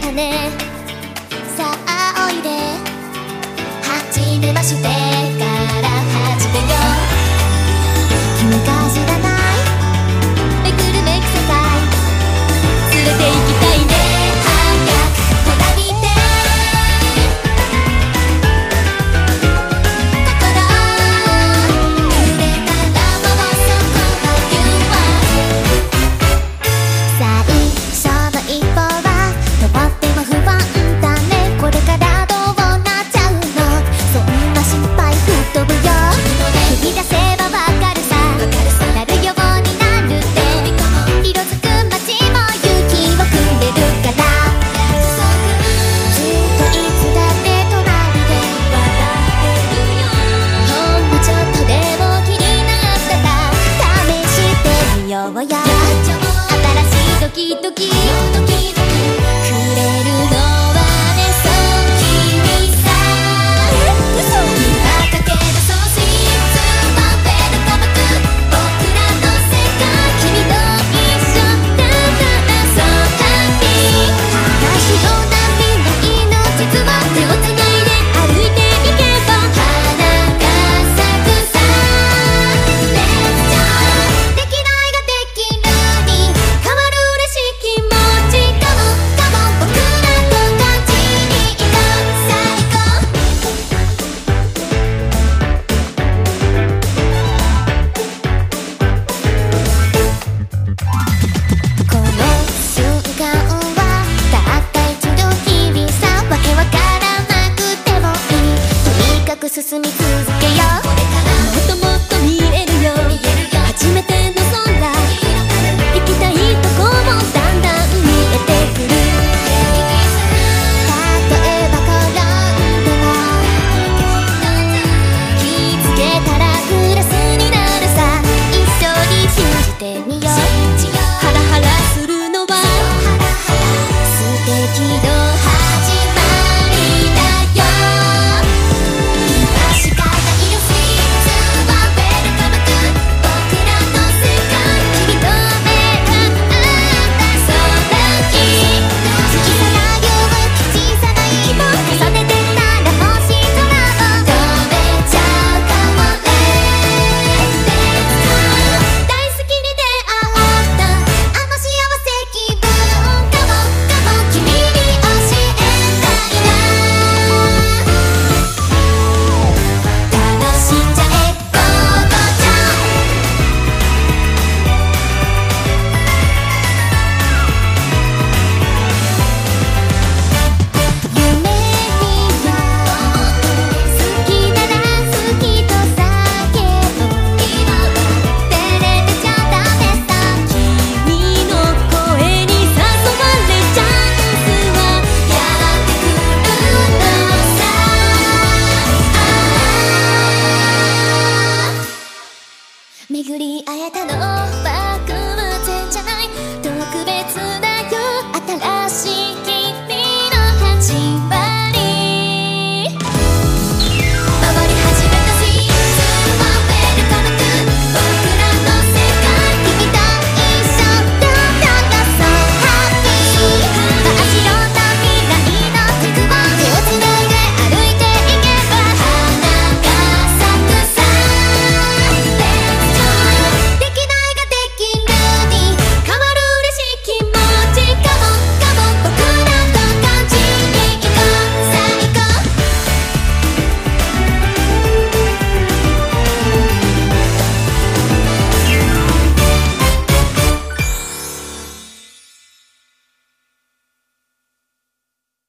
たね。さあおいで。はじめまして。ようや。新しいドキドキ。緑